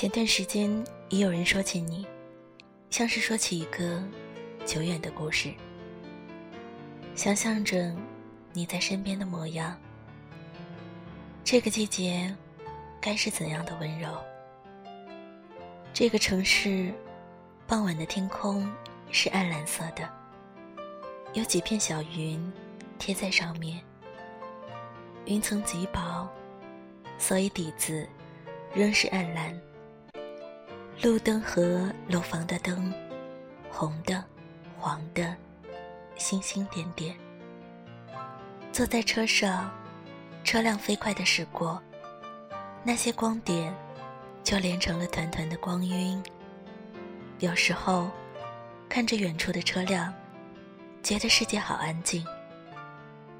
前段时间也有人说起你，像是说起一个久远的故事。想象着你在身边的模样，这个季节该是怎样的温柔？这个城市傍晚的天空是暗蓝色的，有几片小云贴在上面，云层极薄，所以底子仍是暗蓝。路灯和楼房的灯，红的、黄的。星星点点。坐在车上，车辆飞快的驶过，那些光点就连成了团团的光晕。有时候，看着远处的车辆，觉得世界好安静。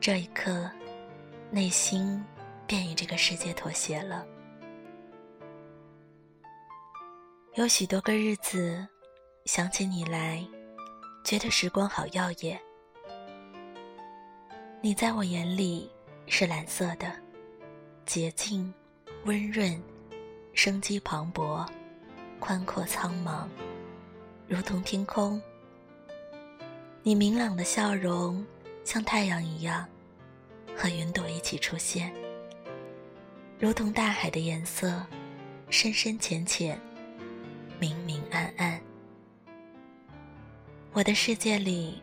这一刻，内心便与这个世界妥协了。有许多个日子，想起你来。觉得时光好耀眼。你在我眼里是蓝色的，洁净、温润、生机磅礴、宽阔苍茫，如同天空。你明朗的笑容像太阳一样，和云朵一起出现，如同大海的颜色，深深浅浅，明明暗暗。我的世界里，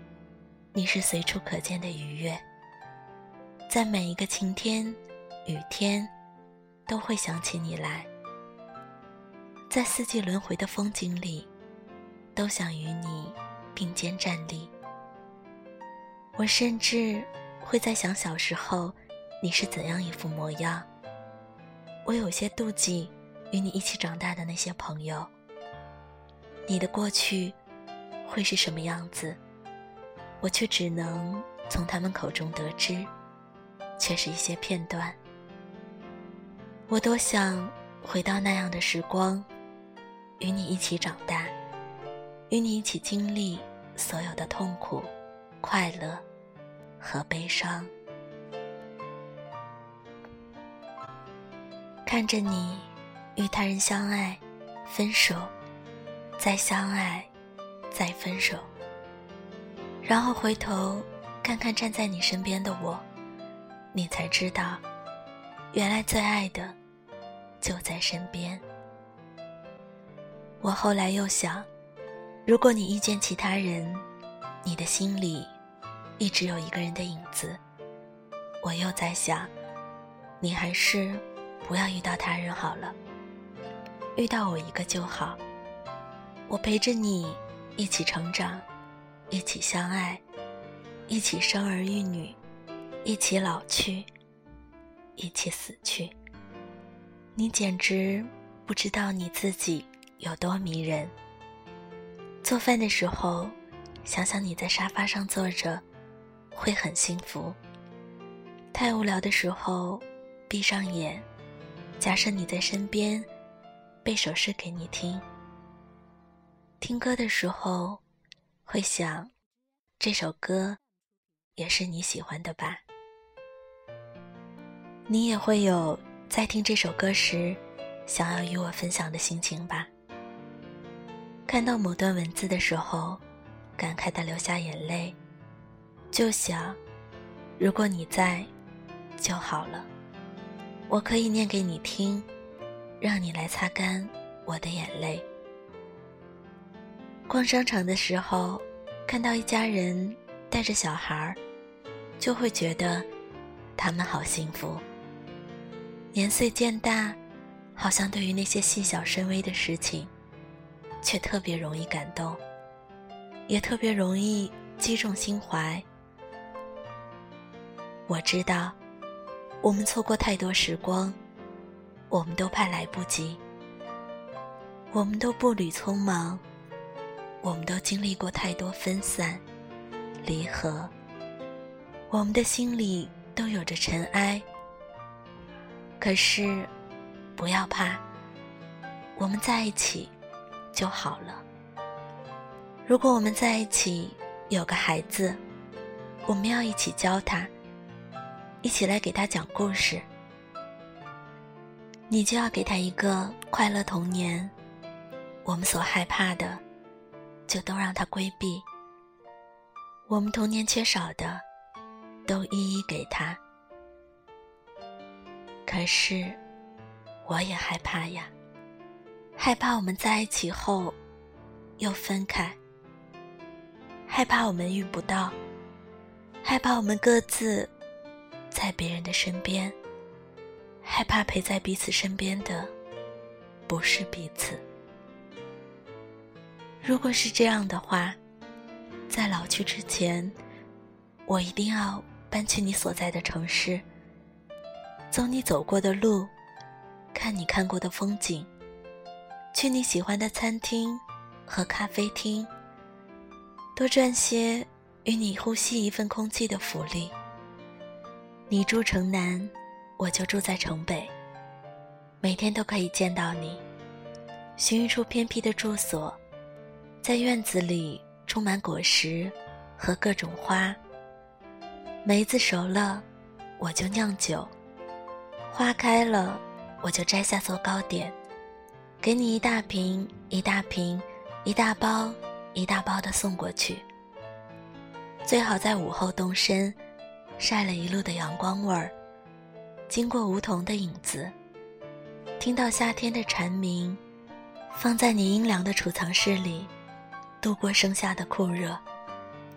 你是随处可见的愉悦。在每一个晴天、雨天，都会想起你来。在四季轮回的风景里，都想与你并肩站立。我甚至会在想小时候你是怎样一副模样。我有些妒忌与你一起长大的那些朋友。你的过去。会是什么样子？我却只能从他们口中得知，却是一些片段。我多想回到那样的时光，与你一起长大，与你一起经历所有的痛苦、快乐和悲伤。看着你与他人相爱、分手，再相爱。再分手，然后回头看看站在你身边的我，你才知道，原来最爱的就在身边。我后来又想，如果你遇见其他人，你的心里一直有一个人的影子。我又在想，你还是不要遇到他人好了，遇到我一个就好。我陪着你。一起成长，一起相爱，一起生儿育女，一起老去，一起死去。你简直不知道你自己有多迷人。做饭的时候，想想你在沙发上坐着，会很幸福。太无聊的时候，闭上眼，假设你在身边，背首诗给你听。听歌的时候，会想，这首歌也是你喜欢的吧？你也会有在听这首歌时，想要与我分享的心情吧？看到某段文字的时候，感慨的流下眼泪，就想，如果你在，就好了，我可以念给你听，让你来擦干我的眼泪。逛商场的时候，看到一家人带着小孩儿，就会觉得他们好幸福。年岁渐大，好像对于那些细小深微的事情，却特别容易感动，也特别容易击中心怀。我知道，我们错过太多时光，我们都怕来不及，我们都步履匆忙。我们都经历过太多分散、离合，我们的心里都有着尘埃。可是，不要怕，我们在一起就好了。如果我们在一起有个孩子，我们要一起教他，一起来给他讲故事。你就要给他一个快乐童年。我们所害怕的，就都让他规避。我们童年缺少的，都一一给他。可是，我也害怕呀，害怕我们在一起后，又分开。害怕我们遇不到，害怕我们各自在别人的身边。害怕陪在彼此身边的不是彼此。如果是这样的话，在老去之前，我一定要搬去你所在的城市，走你走过的路，看你看过的风景，去你喜欢的餐厅和咖啡厅，多赚些与你呼吸一份空气的福利。你住城南。我就住在城北，每天都可以见到你。寻一处偏僻的住所，在院子里种满果实和各种花。梅子熟了，我就酿酒；花开了，我就摘下做糕点，给你一大瓶一大瓶、一大包一大包的送过去。最好在午后动身，晒了一路的阳光味儿。经过梧桐的影子，听到夏天的蝉鸣，放在你阴凉的储藏室里，度过盛夏的酷热。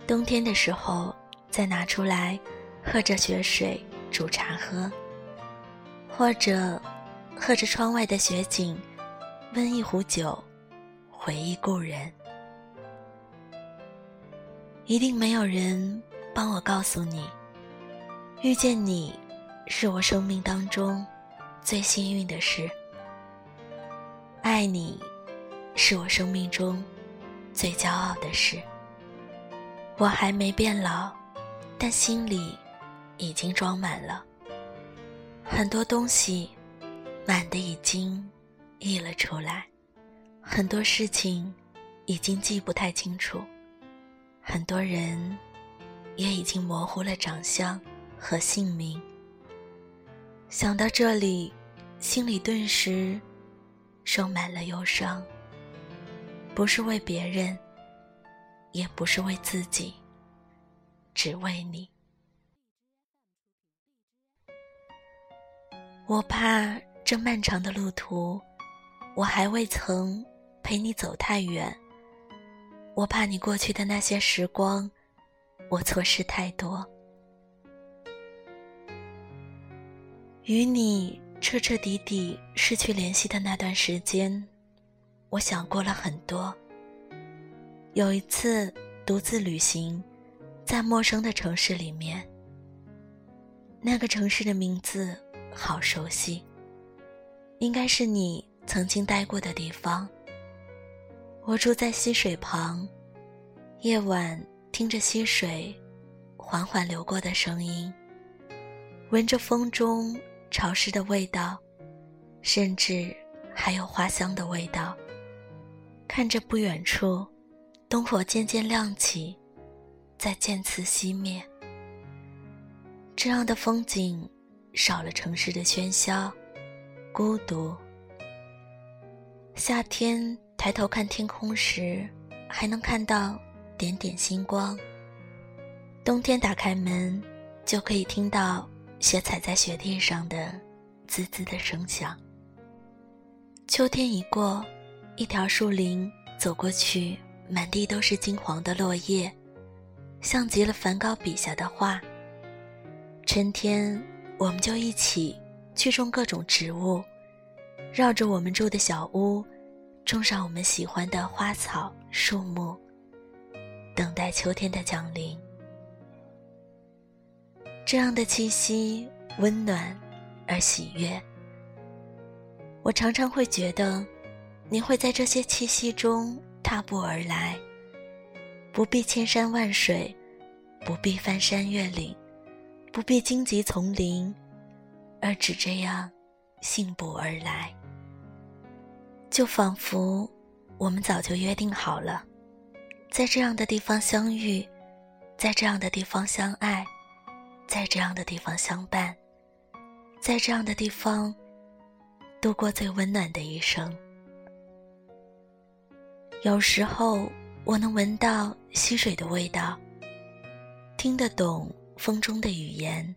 冬天的时候再拿出来，喝着雪水煮茶喝，或者喝着窗外的雪景，温一壶酒，回忆故人。一定没有人帮我告诉你，遇见你。是我生命当中最幸运的事。爱你，是我生命中最骄傲的事。我还没变老，但心里已经装满了很多东西，满的已经溢了出来。很多事情已经记不太清楚，很多人也已经模糊了长相和姓名。想到这里，心里顿时收满了忧伤。不是为别人，也不是为自己，只为你。我怕这漫长的路途，我还未曾陪你走太远。我怕你过去的那些时光，我错失太多。与你彻彻底底失去联系的那段时间，我想过了很多。有一次独自旅行，在陌生的城市里面，那个城市的名字好熟悉，应该是你曾经待过的地方。我住在溪水旁，夜晚听着溪水缓缓流过的声音，闻着风中。潮湿的味道，甚至还有花香的味道。看着不远处，灯火渐渐亮起，再渐次熄灭。这样的风景，少了城市的喧嚣，孤独。夏天抬头看天空时，还能看到点点星光。冬天打开门，就可以听到。雪踩在雪地上的滋滋的声响。秋天一过，一条树林走过去，满地都是金黄的落叶，像极了梵高笔下的画。春天，我们就一起去种各种植物，绕着我们住的小屋，种上我们喜欢的花草树木，等待秋天的降临。这样的气息温暖而喜悦，我常常会觉得，你会在这些气息中踏步而来，不必千山万水，不必翻山越岭，不必荆棘丛林，而只这样信步而来，就仿佛我们早就约定好了，在这样的地方相遇，在这样的地方相爱。在这样的地方相伴，在这样的地方度过最温暖的一生。有时候，我能闻到溪水的味道，听得懂风中的语言。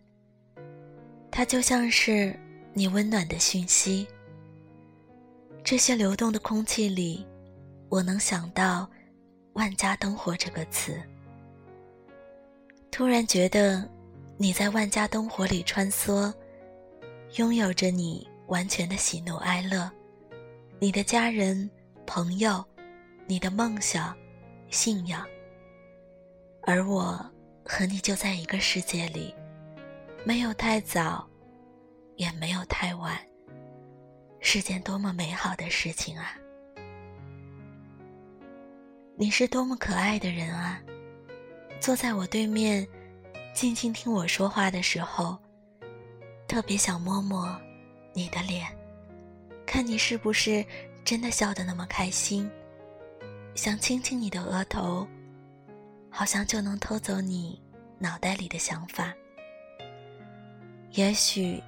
它就像是你温暖的讯息。这些流动的空气里，我能想到“万家灯火”这个词。突然觉得你在万家灯火里穿梭，拥有着你完全的喜怒哀乐，你的家人、朋友。你的梦想、信仰，而我和你就在一个世界里，没有太早，也没有太晚，是件多么美好的事情啊！你是多么可爱的人啊！坐在我对面，静静听我说话的时候，特别想摸摸你的脸，看你是不是真的笑得那么开心。想亲亲你的额头，好像就能偷走你脑袋里的想法。也许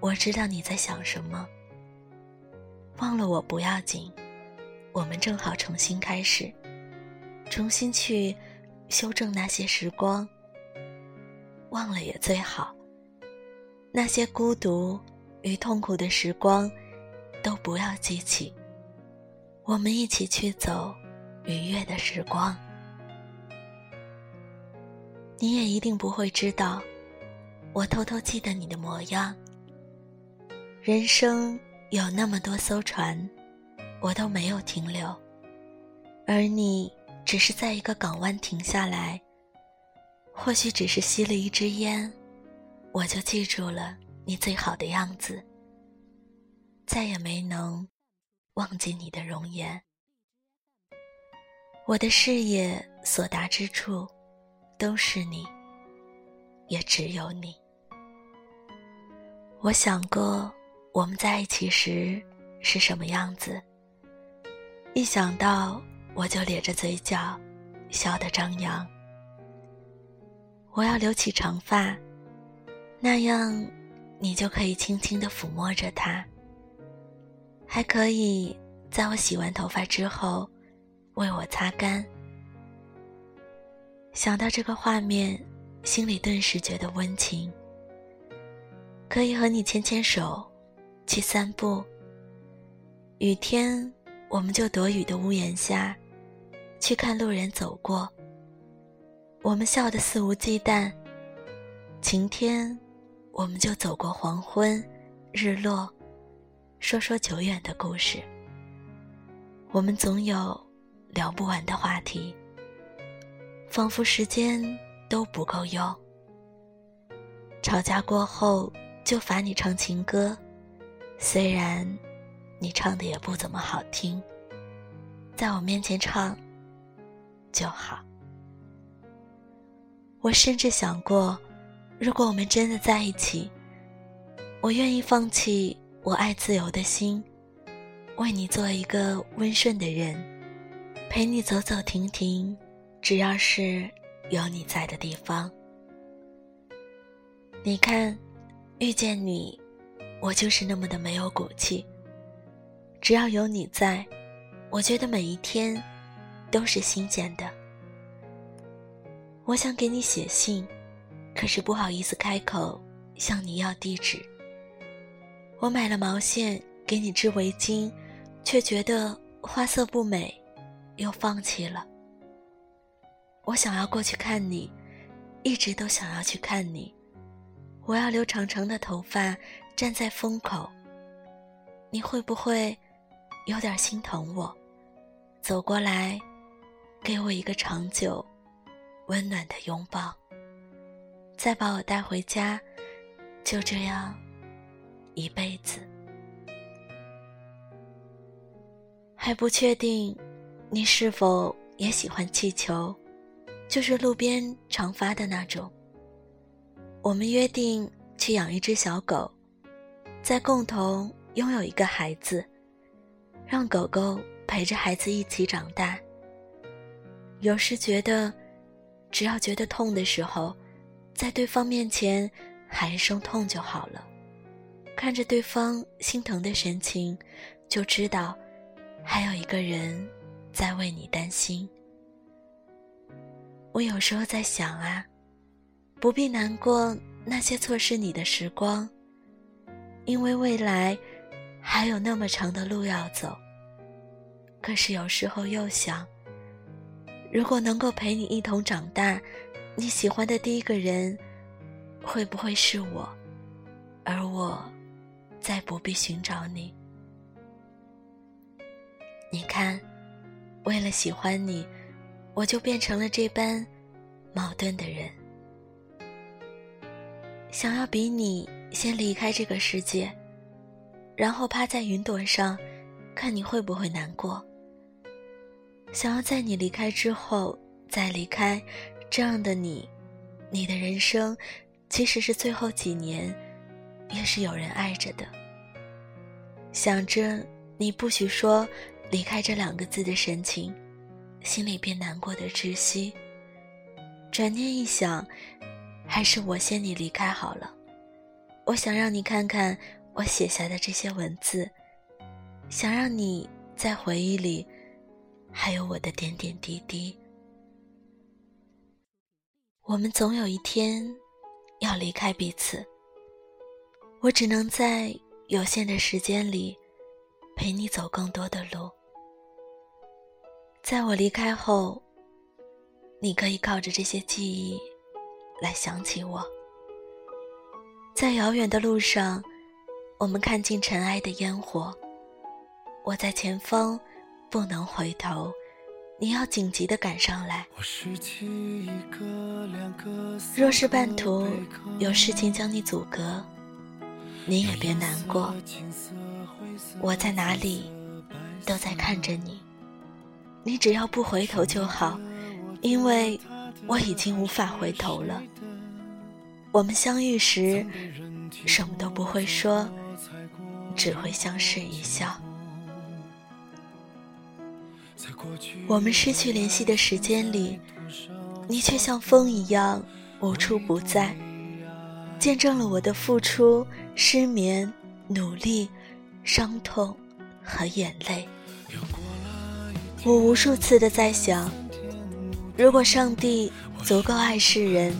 我知道你在想什么。忘了我不要紧，我们正好重新开始，重新去修正那些时光。忘了也最好，那些孤独与痛苦的时光都不要记起。我们一起去走。愉悦的时光，你也一定不会知道，我偷偷记得你的模样。人生有那么多艘船，我都没有停留，而你只是在一个港湾停下来，或许只是吸了一支烟，我就记住了你最好的样子，再也没能忘记你的容颜。我的视野所达之处，都是你，也只有你。我想过我们在一起时是什么样子，一想到我就咧着嘴角，笑得张扬。我要留起长发，那样你就可以轻轻地抚摸着它，还可以在我洗完头发之后。为我擦干。想到这个画面，心里顿时觉得温情。可以和你牵牵手，去散步。雨天，我们就躲雨的屋檐下，去看路人走过。我们笑得肆无忌惮。晴天，我们就走过黄昏、日落，说说久远的故事。我们总有。聊不完的话题，仿佛时间都不够用。吵架过后就罚你唱情歌，虽然你唱的也不怎么好听，在我面前唱就好。我甚至想过，如果我们真的在一起，我愿意放弃我爱自由的心，为你做一个温顺的人。陪你走走停停，只要是有你在的地方。你看，遇见你，我就是那么的没有骨气。只要有你在，我觉得每一天都是新鲜的。我想给你写信，可是不好意思开口向你要地址。我买了毛线给你织围巾，却觉得花色不美。又放弃了。我想要过去看你，一直都想要去看你。我要留长长的头发，站在风口。你会不会有点心疼我？走过来，给我一个长久、温暖的拥抱，再把我带回家，就这样一辈子。还不确定。你是否也喜欢气球？就是路边常发的那种。我们约定去养一只小狗，再共同拥有一个孩子，让狗狗陪着孩子一起长大。有时觉得，只要觉得痛的时候，在对方面前喊一声痛就好了，看着对方心疼的神情，就知道还有一个人在为你担心。我有时候在想啊，不必难过那些错失你的时光，因为未来还有那么长的路要走。可是有时候又想，如果能够陪你一同长大，你喜欢的第一个人会不会是我？而我。再不必寻找你。你看，为了喜欢你，我就变成了这般矛盾的人。想要比你先离开这个世界，然后趴在云朵上，看你会不会难过。想要在你离开之后再离开，这样的你，你的人生，即使是最后几年。也是有人爱着的。想着你不许说“离开”这两个字的神情，心里便难过的窒息。转念一想，还是我先你离开好了。我想让你看看我写下的这些文字，想让你在回忆里还有我的点点滴滴。我们总有一天要离开彼此。我只能在有限的时间里陪你走更多的路。在我离开后，你可以靠着这些记忆来想起我。在遥远的路上，我们看尽尘埃的烟火。我在前方，不能回头，你要紧急的赶上来。若是半途有事情将你阻隔。你也别难过，我在哪里，都在看着你。你只要不回头就好，因为我已经无法回头了。我们相遇时，什么都不会说，只会相视一笑。我们失去联系的时间里，你却像风一样无处不在。见证了我的付出、失眠、努力、伤痛和眼泪。我无数次的在想，如果上帝足够爱世人，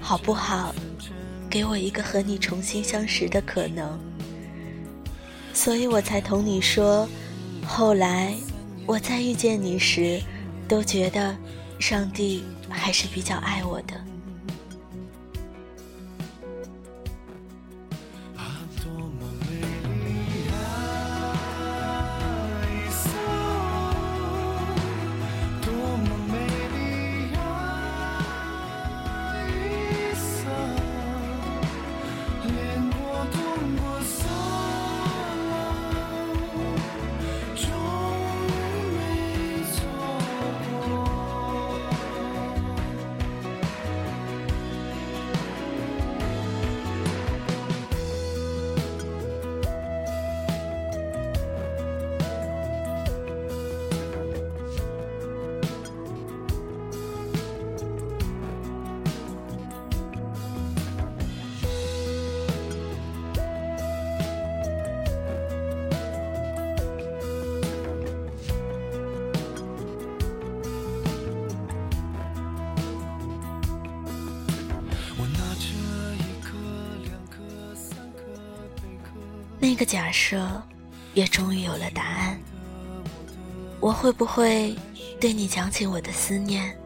好不好，给我一个和你重新相识的可能？所以我才同你说，后来我再遇见你时，都觉得上帝还是比较爱我的。那个假设，也终于有了答案。我会不会对你讲起我的思念？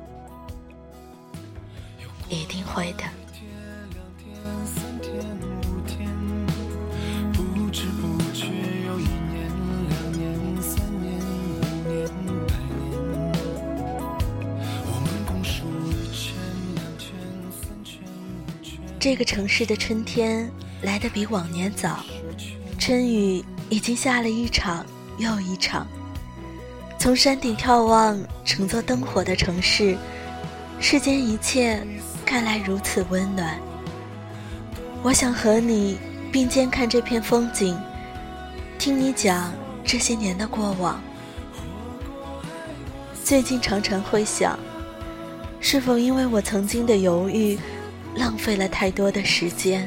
一定会的。这个城市的春天来得比往年早。春雨已经下了一场又一场。从山顶眺望乘坐灯火的城市，世间一切看来如此温暖。我想和你并肩看这片风景，听你讲这些年的过往。最近常常会想，是否因为我曾经的犹豫，浪费了太多的时间。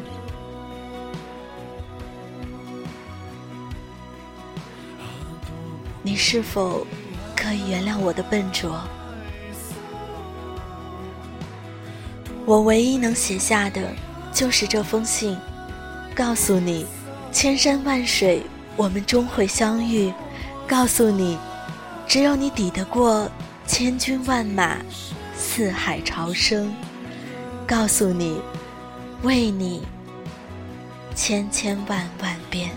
你是否可以原谅我的笨拙？我唯一能写下的，就是这封信，告诉你，千山万水，我们终会相遇；告诉你，只有你抵得过千军万马，四海潮生；告诉你，为你，千千万万遍。